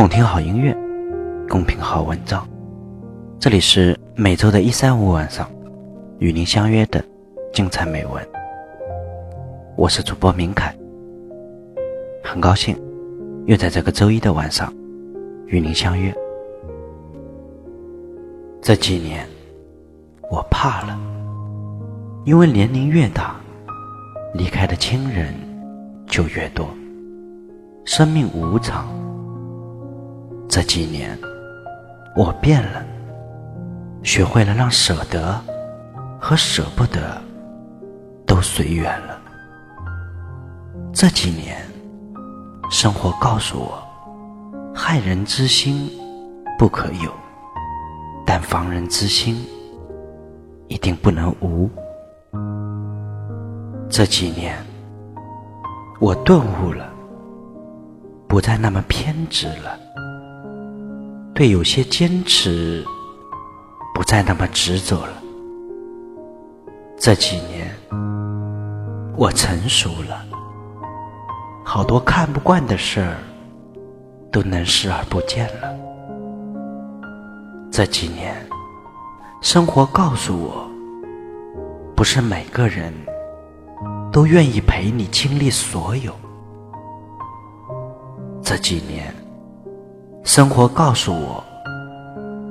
共听好音乐，共品好文章。这里是每周的一三五晚上与您相约的精彩美文。我是主播明凯，很高兴又在这个周一的晚上与您相约。这几年，我怕了，因为年龄越大，离开的亲人就越多。生命无常，这几年我变了，学会了让舍得和舍不得都随缘了。这几年，生活告诉我，害人之心不可有，但防人之心一定不能无。这几年，我顿悟了。不再那么偏执了，对有些坚持不再那么执着了。这几年，我成熟了，好多看不惯的事儿都能视而不见了。这几年，生活告诉我，不是每个人都愿意陪你经历所有。这几年，生活告诉我，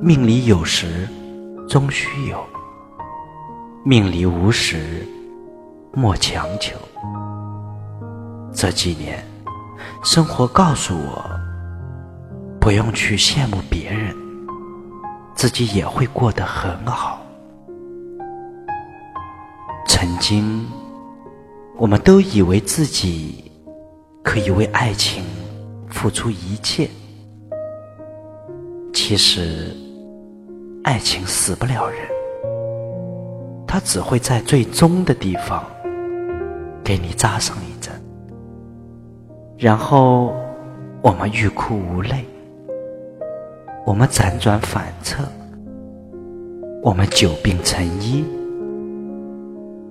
命里有时终须有，命里无时莫强求。这几年，生活告诉我，不用去羡慕别人，自己也会过得很好。曾经，我们都以为自己可以为爱情。付出一切，其实爱情死不了人，它只会在最终的地方给你扎上一针，然后我们欲哭无泪，我们辗转反侧，我们久病成医，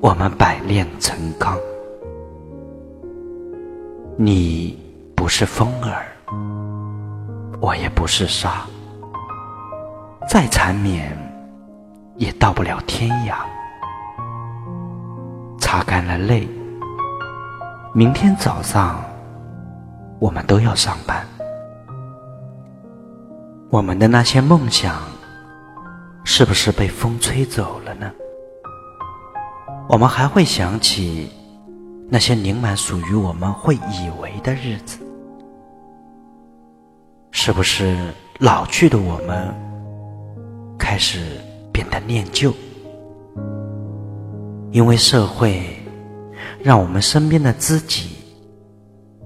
我们百炼成钢，你。不是风儿，我也不是沙，再缠绵也到不了天涯。擦干了泪，明天早上我们都要上班。我们的那些梦想，是不是被风吹走了呢？我们还会想起那些凝满属于我们会以为的日子。是不是老去的我们开始变得念旧？因为社会让我们身边的知己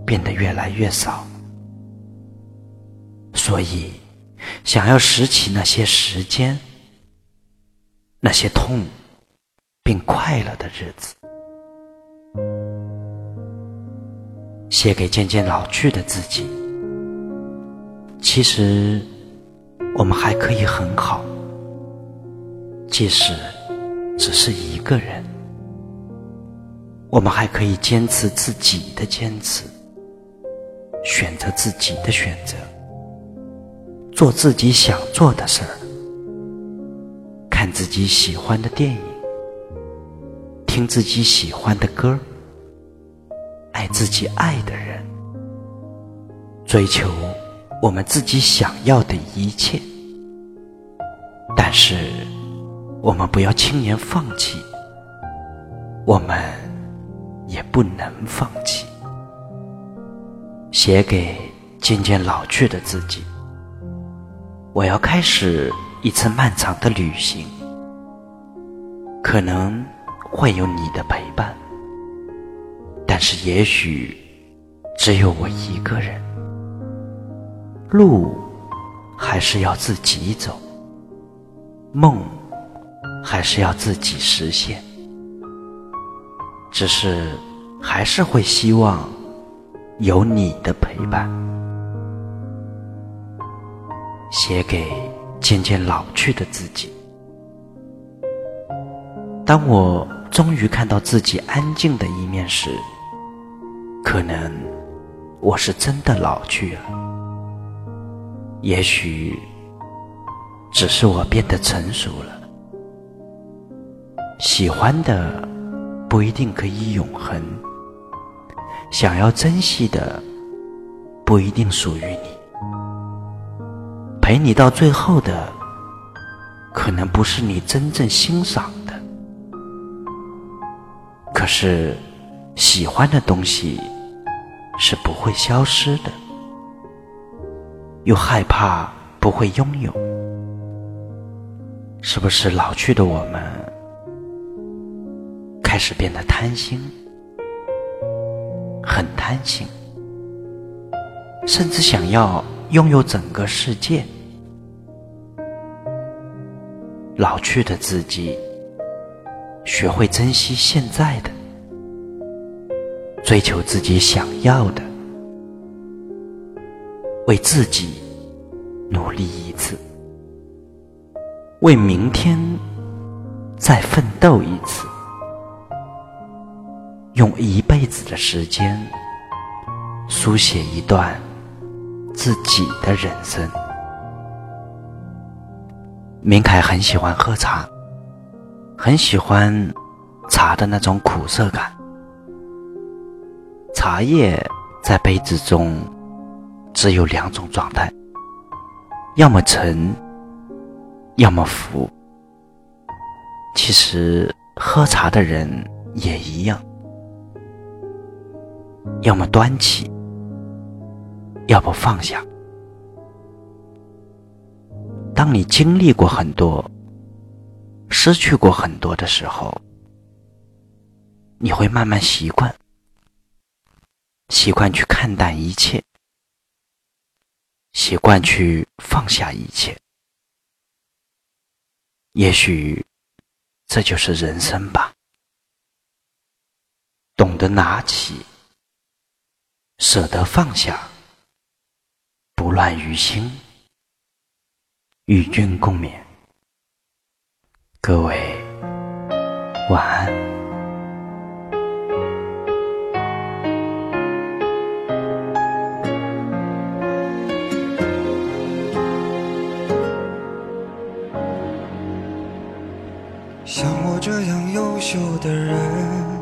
变得越来越少，所以想要拾起那些时间、那些痛并快乐的日子，写给渐渐老去的自己。其实，我们还可以很好，即使只是一个人，我们还可以坚持自己的坚持，选择自己的选择，做自己想做的事儿，看自己喜欢的电影，听自己喜欢的歌，爱自己爱的人，追求。我们自己想要的一切，但是我们不要轻言放弃，我们也不能放弃。写给渐渐老去的自己，我要开始一次漫长的旅行，可能会有你的陪伴，但是也许只有我一个人。路还是要自己走，梦还是要自己实现。只是还是会希望有你的陪伴。写给渐渐老去的自己。当我终于看到自己安静的一面时，可能我是真的老去了。也许只是我变得成熟了。喜欢的不一定可以永恒，想要珍惜的不一定属于你，陪你到最后的可能不是你真正欣赏的。可是，喜欢的东西是不会消失的，又害怕不会拥有，是不是老去的我们？开始变得贪心，很贪心，甚至想要拥有整个世界。老去的自己，学会珍惜现在的，追求自己想要的，为自己努力一次，为明天再奋斗一次。用一辈子的时间，书写一段自己的人生。明凯很喜欢喝茶，很喜欢茶的那种苦涩感。茶叶在杯子中只有两种状态：要么沉，要么浮。其实喝茶的人也一样。要么端起，要不放下。当你经历过很多、失去过很多的时候，你会慢慢习惯，习惯去看淡一切，习惯去放下一切。也许这就是人生吧。懂得拿起。舍得放下，不乱于心，与君共勉。各位晚安。像我这样优秀的人。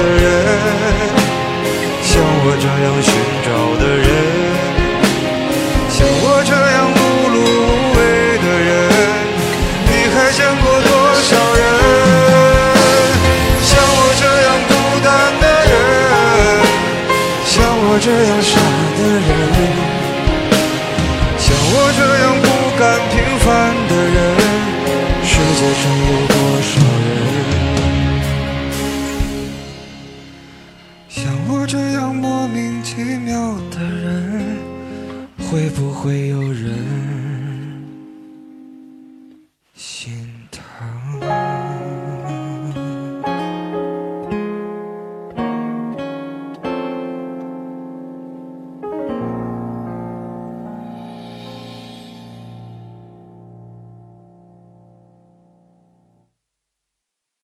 的人，像我这样寻找的人，像我这样碌碌无为的人，你还见过多少人？像我这样孤单的人，像我这样傻的人，会有